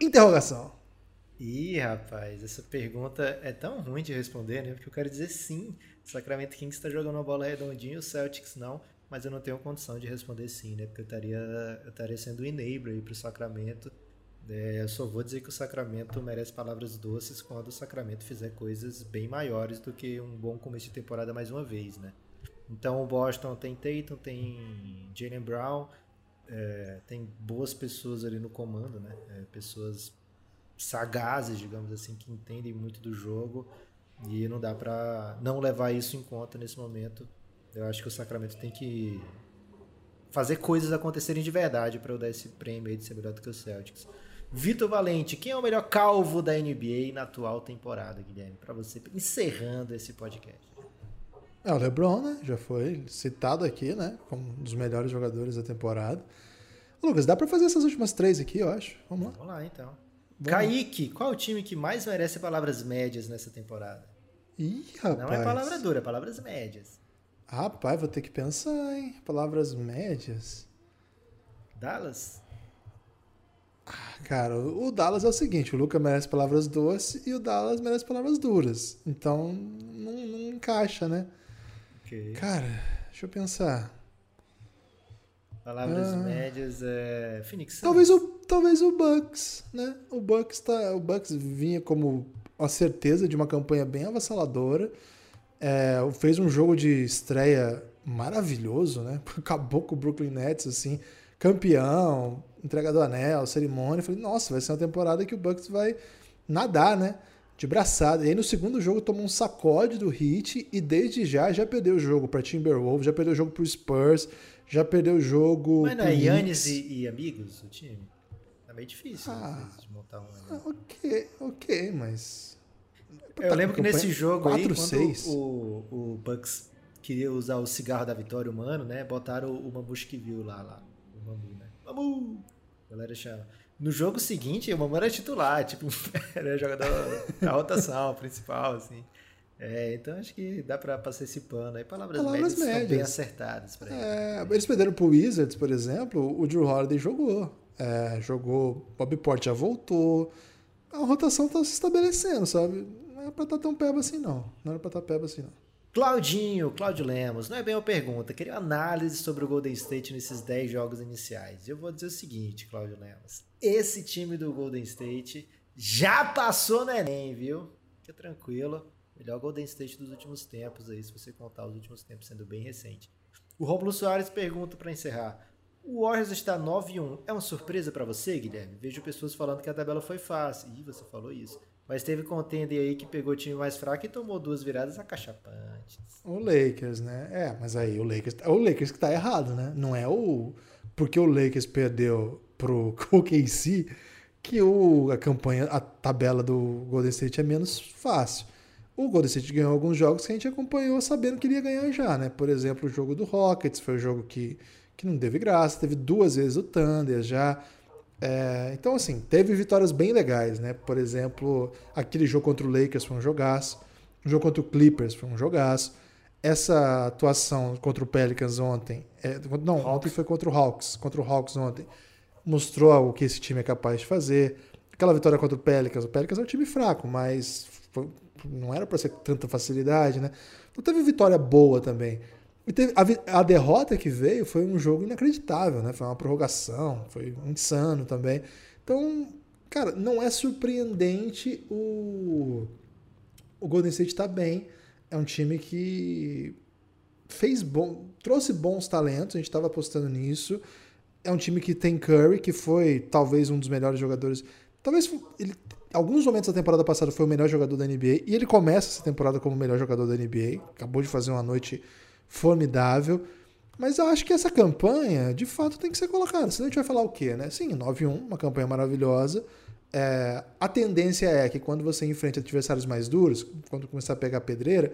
Interrogação. Ih, rapaz, essa pergunta é tão ruim de responder, né? Porque eu quero dizer sim. Sacramento Kings está jogando uma bola redondinha, o Celtics não, mas eu não tenho condição de responder sim, né? Porque eu estaria, eu estaria sendo enabler para o Sacramento. É, eu só vou dizer que o Sacramento merece palavras doces quando o Sacramento fizer coisas bem maiores do que um bom começo de temporada mais uma vez, né? Então o Boston tem Tatum, tem Jalen Brown, é, tem boas pessoas ali no comando, né? É, pessoas sagazes, digamos assim, que entendem muito do jogo e não dá para não levar isso em conta nesse momento. Eu acho que o Sacramento tem que fazer coisas acontecerem de verdade para eu dar esse prêmio aí de ser melhor do que o Celtics. Vitor Valente, quem é o melhor calvo da NBA na atual temporada, Guilherme? Para você, encerrando esse podcast. É o LeBron, né? Já foi citado aqui, né? Como um dos melhores jogadores da temporada. Lucas, dá para fazer essas últimas três aqui, eu acho. Vamos lá. Vamos lá, então. Vamos Kaique, qual o time que mais merece palavras médias nessa temporada? Ih, rapaz. Não é palavra dura, é palavras médias. Rapaz, vou ter que pensar, hein? Palavras médias. Dallas? Ah, cara, o Dallas é o seguinte: o Luca merece palavras doces e o Dallas merece palavras duras. Então, não, não encaixa, né? Okay. Cara, deixa eu pensar. Palavras ah, médias é Phoenix Talvez o, talvez o Bucks, né? O Bucks, tá, o Bucks vinha como a certeza de uma campanha bem avassaladora. É, fez um jogo de estreia maravilhoso, né? Acabou com o Brooklyn Nets, assim, campeão, entrega do anel, cerimônia. Falei, nossa, vai ser uma temporada que o Bucks vai nadar, né? De braçada. E aí no segundo jogo tomou um sacode do Heat e desde já já perdeu o jogo para Timberwolves, já perdeu o jogo pro Spurs, já perdeu o jogo. Mas não é Yannis e, e, amigos o time? É meio difícil ah, de montar um. Ah, ok, ok, mas. Eu lembro que nesse jogo 4, aí, quando 6. o, o Bucks queria usar o cigarro da vitória humano, né? Botaram o, que viu lá, lá. O Mamu, né? Mamu! A galera chama. No jogo seguinte, o Mamu era titular, tipo, era jogador da rotação principal, assim. É, então acho que dá para passar esse pano aí. Palavras, Palavras médias, médias. bem acertadas para é, ele. Eles perderam pro Wizards, por exemplo, o Drew Holiday jogou. É, jogou, Bob Port já voltou. A rotação tá se estabelecendo, sabe? Não é pra estar tá tão peba assim, não. Não era pra estar tá peba assim, não. Claudinho, Claudio Lemos, não é bem uma pergunta, queria uma análise sobre o Golden State nesses 10 jogos iniciais. Eu vou dizer o seguinte, Claudio Lemos, esse time do Golden State já passou no Enem, viu? Fica tranquilo. Melhor Golden State dos últimos tempos aí, se você contar os últimos tempos sendo bem recente. O Romulo Soares pergunta para encerrar: o Warriors está 9-1. É uma surpresa para você, Guilherme? Vejo pessoas falando que a tabela foi fácil. Ih, você falou isso. Mas teve contender aí que pegou o time mais fraco e tomou duas viradas acachapantes. O Lakers, né? É, mas aí o Lakers, o Lakers que tá errado, né? Não é o porque o Lakers perdeu pro OKC que o, a campanha, a tabela do Golden State é menos fácil. O Golden State ganhou alguns jogos que a gente acompanhou sabendo que ele ia ganhar já, né? Por exemplo, o jogo do Rockets foi um jogo que, que não teve graça, teve duas vezes o Thunder já. É, então, assim, teve vitórias bem legais, né? Por exemplo, aquele jogo contra o Lakers foi um jogaço, o jogo contra o Clippers foi um jogaço. Essa atuação contra o Pelicans ontem, é, não, Hawks. ontem foi contra o Hawks, contra o Hawks ontem, mostrou o que esse time é capaz de fazer. Aquela vitória contra o Pelicans, o Pelicans é um time fraco, mas foi, não era para ser tanta facilidade, né? Não teve vitória boa também. E teve, a, a, derrota que veio foi um jogo inacreditável, né? Foi uma prorrogação, foi insano também. Então, cara, não é surpreendente o, o Golden State tá bem. É um time que fez bom, trouxe bons talentos, a gente estava apostando nisso. É um time que tem Curry, que foi talvez um dos melhores jogadores. Talvez ele alguns momentos da temporada passada foi o melhor jogador da NBA e ele começa essa temporada como o melhor jogador da NBA. Acabou de fazer uma noite formidável. Mas eu acho que essa campanha, de fato, tem que ser colocada. Senão a gente vai falar o quê, né? Sim, 9-1, uma campanha maravilhosa. É, a tendência é que quando você enfrenta adversários mais duros, quando começar a pegar pedreira,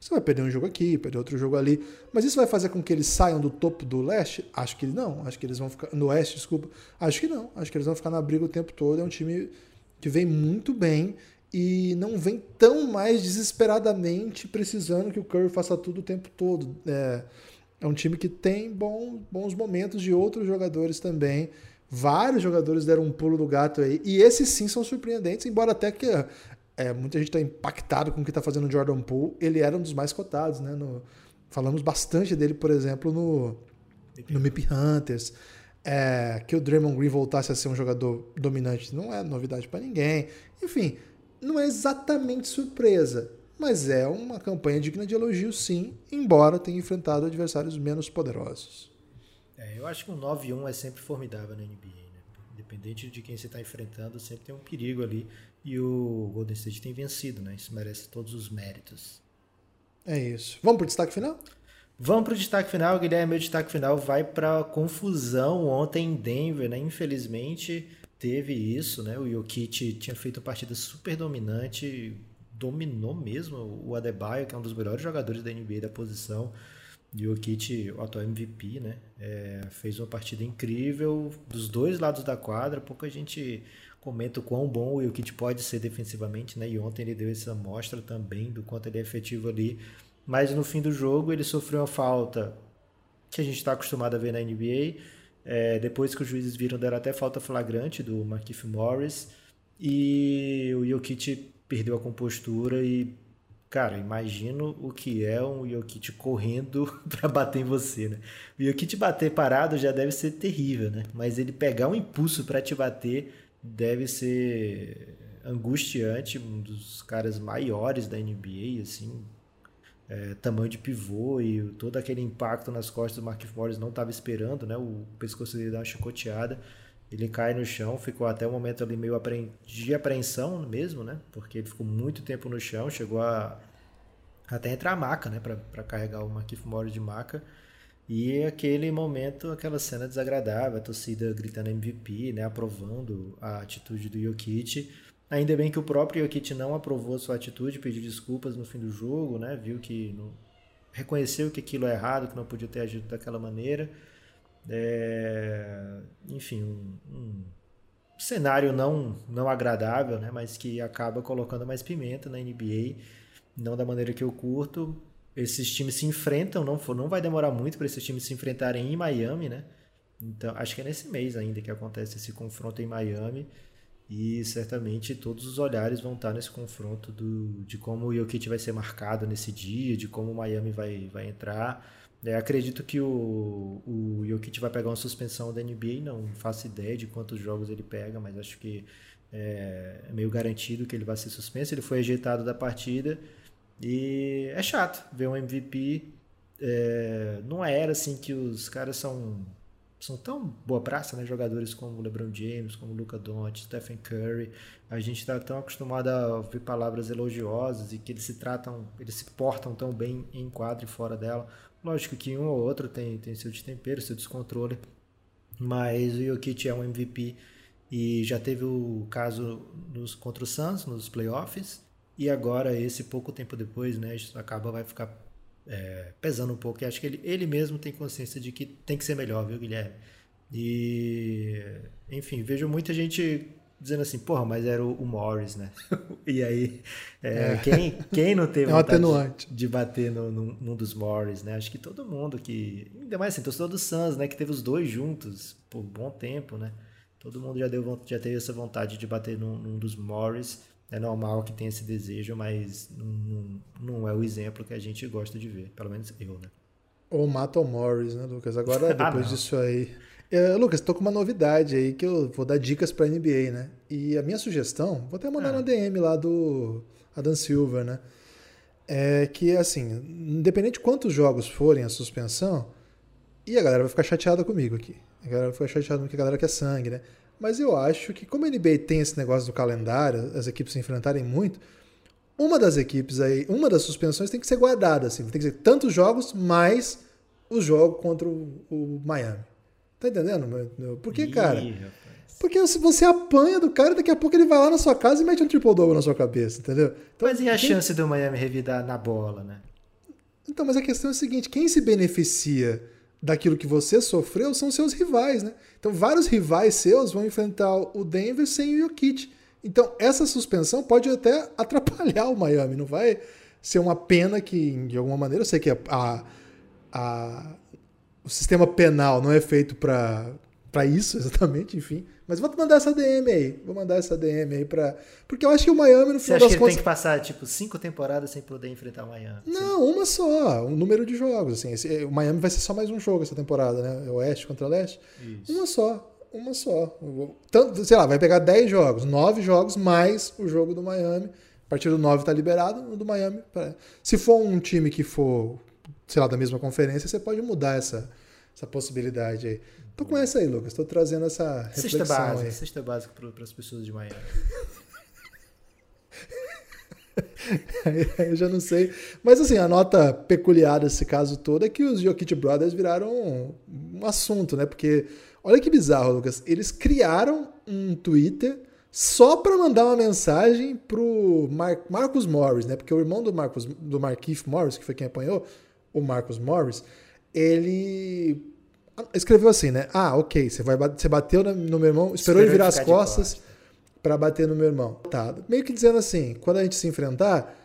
você vai perder um jogo aqui, perder outro jogo ali. Mas isso vai fazer com que eles saiam do topo do leste? Acho que não. Acho que eles vão ficar. No oeste, desculpa. Acho que não. Acho que eles vão ficar na briga o tempo todo. É um time que vem muito bem e não vem tão mais desesperadamente precisando que o Curry faça tudo o tempo todo. É, é um time que tem bom, bons momentos de outros jogadores também. Vários jogadores deram um pulo do gato aí. E esses sim são surpreendentes, embora até que é, muita gente está impactado com o que está fazendo o Jordan Poole. Ele era um dos mais cotados, né? No, falamos bastante dele, por exemplo, no, no MIP Hunters. É, que o Draymond Green voltasse a ser um jogador dominante não é novidade para ninguém. Enfim, não é exatamente surpresa, mas é uma campanha digna de elogio, sim, embora tenha enfrentado adversários menos poderosos. É, eu acho que um 9-1 é sempre formidável na NBA. Né? Independente de quem você está enfrentando, sempre tem um perigo ali. E o Golden State tem vencido, né? Isso merece todos os méritos. É isso. Vamos para o destaque final? Vamos para o destaque final, Guilherme. Meu destaque final vai para confusão ontem em Denver, né? Infelizmente teve isso, né? O Jokic tinha feito uma partida super dominante, dominou mesmo o Adebayo, que é um dos melhores jogadores da NBA da posição. E o atual MVP, né? É, fez uma partida incrível dos dois lados da quadra. Pouca gente comenta o quão bom o Jokic pode ser defensivamente, né? E ontem ele deu essa amostra também do quanto ele é efetivo ali. Mas no fim do jogo ele sofreu uma falta que a gente está acostumado a ver na NBA é, depois que os juízes viram, deram até falta flagrante do Markif Morris. E o Jokic perdeu a compostura e, cara, imagino o que é um Jokic correndo para bater em você, né? O Jokic bater parado já deve ser terrível, né? Mas ele pegar um impulso para te bater deve ser angustiante, um dos caras maiores da NBA, assim, é, tamanho de pivô e todo aquele impacto nas costas do Marquinhos Morris não estava esperando, né? O pescoço dele dá uma chicoteada, ele cai no chão, ficou até um momento ali meio de apreensão mesmo, né? Porque ele ficou muito tempo no chão, chegou a até entrar a maca, né? Para carregar o Marquinhos Morris de maca. E aquele momento, aquela cena desagradável, a torcida gritando MVP, né? Aprovando a atitude do Jokic Ainda bem que o próprio Jokic não aprovou sua atitude, pediu desculpas no fim do jogo, né? Viu que reconheceu que aquilo é errado, que não podia ter agido daquela maneira. É... Enfim, um, um, cenário não, não agradável, né? Mas que acaba colocando mais pimenta na NBA, não da maneira que eu curto. Esses times se enfrentam, não, for, não vai demorar muito para esses times se enfrentarem em Miami, né? Então, acho que é nesse mês ainda que acontece esse confronto em Miami. E certamente todos os olhares vão estar nesse confronto do, de como o Jokic vai ser marcado nesse dia, de como o Miami vai, vai entrar. É, acredito que o, o Jokic vai pegar uma suspensão da NBA, não faço ideia de quantos jogos ele pega, mas acho que é, é meio garantido que ele vai ser suspenso. Ele foi ejeitado da partida e é chato ver um MVP. É, não era assim que os caras são são tão boa praça, né? Jogadores como LeBron James, como Luca Doncic, Stephen Curry. A gente está tão acostumado a ouvir palavras elogiosas e que eles se tratam, eles se portam tão bem em quadro e fora dela. Lógico que um ou outro tem, tem seu destempero, seu descontrole, mas o Jokic é um MVP e já teve o caso nos, contra o Suns nos playoffs e agora esse pouco tempo depois, né, acaba vai ficar é, pesando um pouco. E acho que ele, ele mesmo tem consciência de que tem que ser melhor, viu, Guilherme? E, enfim, vejo muita gente dizendo assim, porra, mas era o, o Morris, né? e aí, é, é. Quem, quem não teve é vontade de, de, bater no, no, num dos Morris, né? Acho que todo mundo que, ainda mais assim, torcedor do Suns, né? Que teve os dois juntos por bom tempo, né? Todo mundo já, deu, já teve essa vontade de bater num, num dos Morris. É normal que tenha esse desejo, mas não, não é o exemplo que a gente gosta de ver, pelo menos eu, né? Ou mata o Morris, né, Lucas? Agora, ah, depois ah, disso aí. É, Lucas, tô com uma novidade aí que eu vou dar dicas pra NBA, né? E a minha sugestão, vou até mandar ah. na DM lá do Adam Silver, né? É que, assim, independente de quantos jogos forem a suspensão, e a galera vai ficar chateada comigo aqui. A galera vai ficar chateada porque a galera quer sangue, né? Mas eu acho que, como a NBA tem esse negócio do calendário, as equipes se enfrentarem muito, uma das equipes aí, uma das suspensões tem que ser guardada, assim, tem que ser tantos jogos mais o jogo contra o, o Miami. Tá entendendo? Por que, cara? Porque se você apanha do cara, daqui a pouco ele vai lá na sua casa e mete um triple-double na sua cabeça, entendeu? Então, mas e a quem... chance do Miami revidar na bola, né? Então, mas a questão é a seguinte: quem se beneficia daquilo que você sofreu são seus rivais, né? Então, vários rivais seus vão enfrentar o Denver sem o Jokic. Então, essa suspensão pode até atrapalhar o Miami, não vai ser uma pena que, de alguma maneira, eu sei que a, a, a o sistema penal não é feito para para isso exatamente, enfim. Mas vou mandar essa DM aí. Vou mandar essa DM aí para porque eu acho que o Miami no Você final acha das que ele contas tem que passar, tipo, cinco temporadas sem poder enfrentar o Miami? Não, uma só, um número de jogos assim. Esse- o Miami vai ser só mais um jogo essa temporada, né? Oeste contra leste. Isso. Uma só, uma só. Tanto, sei lá, vai pegar 10 jogos, 9 jogos mais o jogo do Miami. A partir do 9 tá liberado, o do Miami. pra- Se for um time que for, sei lá, da mesma conferência, você pode mudar essa, essa possibilidade aí. Tô com essa aí, Lucas. Tô trazendo essa Cesta reflexão básica, aí. cesta básica para as pessoas de Miami. Eu já não sei. Mas assim, a nota peculiar desse caso todo é que os Jokic Brothers viraram um, assunto, né? Porque, olha que bizarro, Lucas. Eles criaram um Twitter só para mandar uma mensagem pro Mar Marcus Morris, né? Porque o irmão do Marcus, do Marquise Morris, que foi quem apanhou, o Marcus Morris, ele escreveu assim, né? Ah, ok, você, vai, você bateu no meu irmão, esperou ele virar as costas para bater no meu irmão. Tá. Meio que dizendo assim, quando a gente se enfrentar,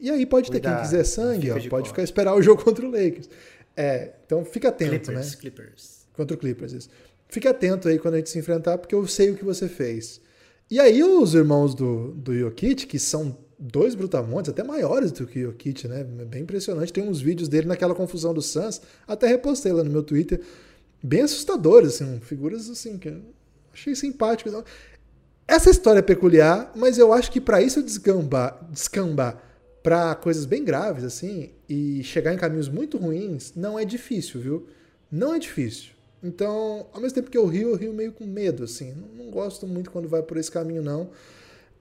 e aí pode ter quem Cuidado, quiser sangue, fica ó, de pode ficar esperar o jogo contra o Lakers. É, então fica atento, Clippers, né? Clippers. Contra o Clippers, isso. Fique atento aí quando a gente se enfrentar, porque eu sei o que você fez. E aí os irmãos do, do Jokic, que são dois brutamontes, até maiores do que o Jokic, né? É bem impressionante. Tem uns vídeos dele naquela confusão do Suns, até repostei lá no meu Twitter, bem assustadores, assim, figuras assim, que eu achei simpáticos. Essa história é peculiar, mas eu acho que para isso descambar, descambar para coisas bem graves assim e chegar em caminhos muito ruins, não é difícil, viu? Não é difícil. Então, ao mesmo tempo que eu rio, eu rio meio com medo, assim. Não, não gosto muito quando vai por esse caminho, não.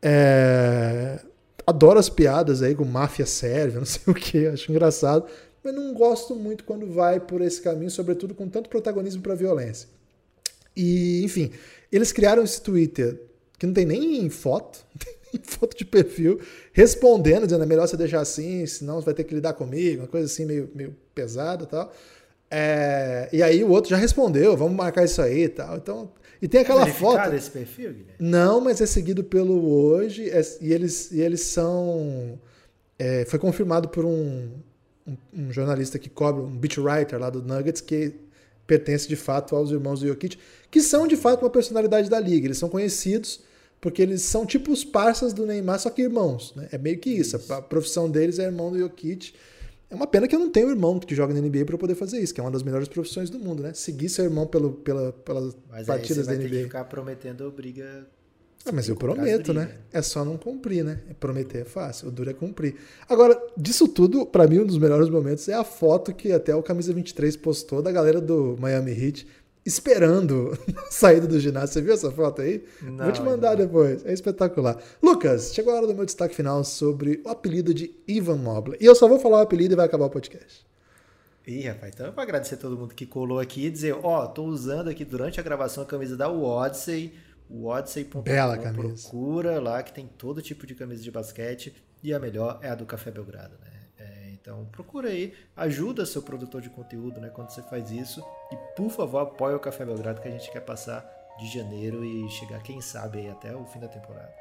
É, Adoro as piadas aí com máfia sérvia, não sei o que, acho engraçado. Mas não gosto muito quando vai por esse caminho, sobretudo com tanto protagonismo para violência. E, enfim, eles criaram esse Twitter que não tem nem foto, não tem nem foto de perfil, respondendo, dizendo é melhor você deixar assim, senão você vai ter que lidar comigo, uma coisa assim meio, meio pesada e tal. É, e aí o outro já respondeu, vamos marcar isso aí e tal. Então, e tem aquela Verificado foto. esse perfil, Guilherme? Não, mas é seguido pelo hoje é- e eles, e eles são. é, foi confirmado por um, um, um jornalista que cobre, um beat writer lá do Nuggets, que pertence de fato aos irmãos do Jokic, que são de fato uma personalidade da liga. Eles são conhecidos porque eles são tipo os parças do Neymar, só que irmãos. Né? É meio que isso. A profissão deles é irmão do Jokic. É uma pena que eu não tenho irmão que joga na NBA para poder fazer isso, que é uma das melhores profissões do mundo, né? Seguir seu irmão pelo, pela, pelas Mas aí você partidas da vai ter que NBA. ficar prometendo briga. Ah, mas eu prometo, né? briga. É só não cumprir, né? Prometer é fácil, o duro é cumprir. Agora, disso tudo, pra mim, um dos melhores momentos é a foto que até o Camisa 23 postou da galera do Miami Heat esperando a saída do ginásio. Você viu essa foto aí? Não, Vou te mandar não. depois. É espetacular. Lucas, chegou a hora do meu destaque final sobre o apelido de Ivan Mobley. E eu só vou falar o apelido e vai acabar o podcast. Ih, rapaz, então eu vou agradecer a todo mundo que colou aqui e dizer, ó, tô usando aqui durante a gravação a camisa da Odyssey, o odyssey.com, Bela camisa. procura lá que tem todo tipo de camisa de basquete e a melhor é a do Café Belgrado, né? Então procura aí, ajuda seu produtor de conteúdo, né, quando você faz isso e por favor apoia o Café Belgrado que a gente quer passar de janeiro e chegar, quem sabe, aí até o fim da temporada.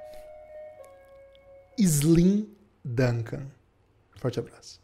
Slim Duncan. Forte abraço.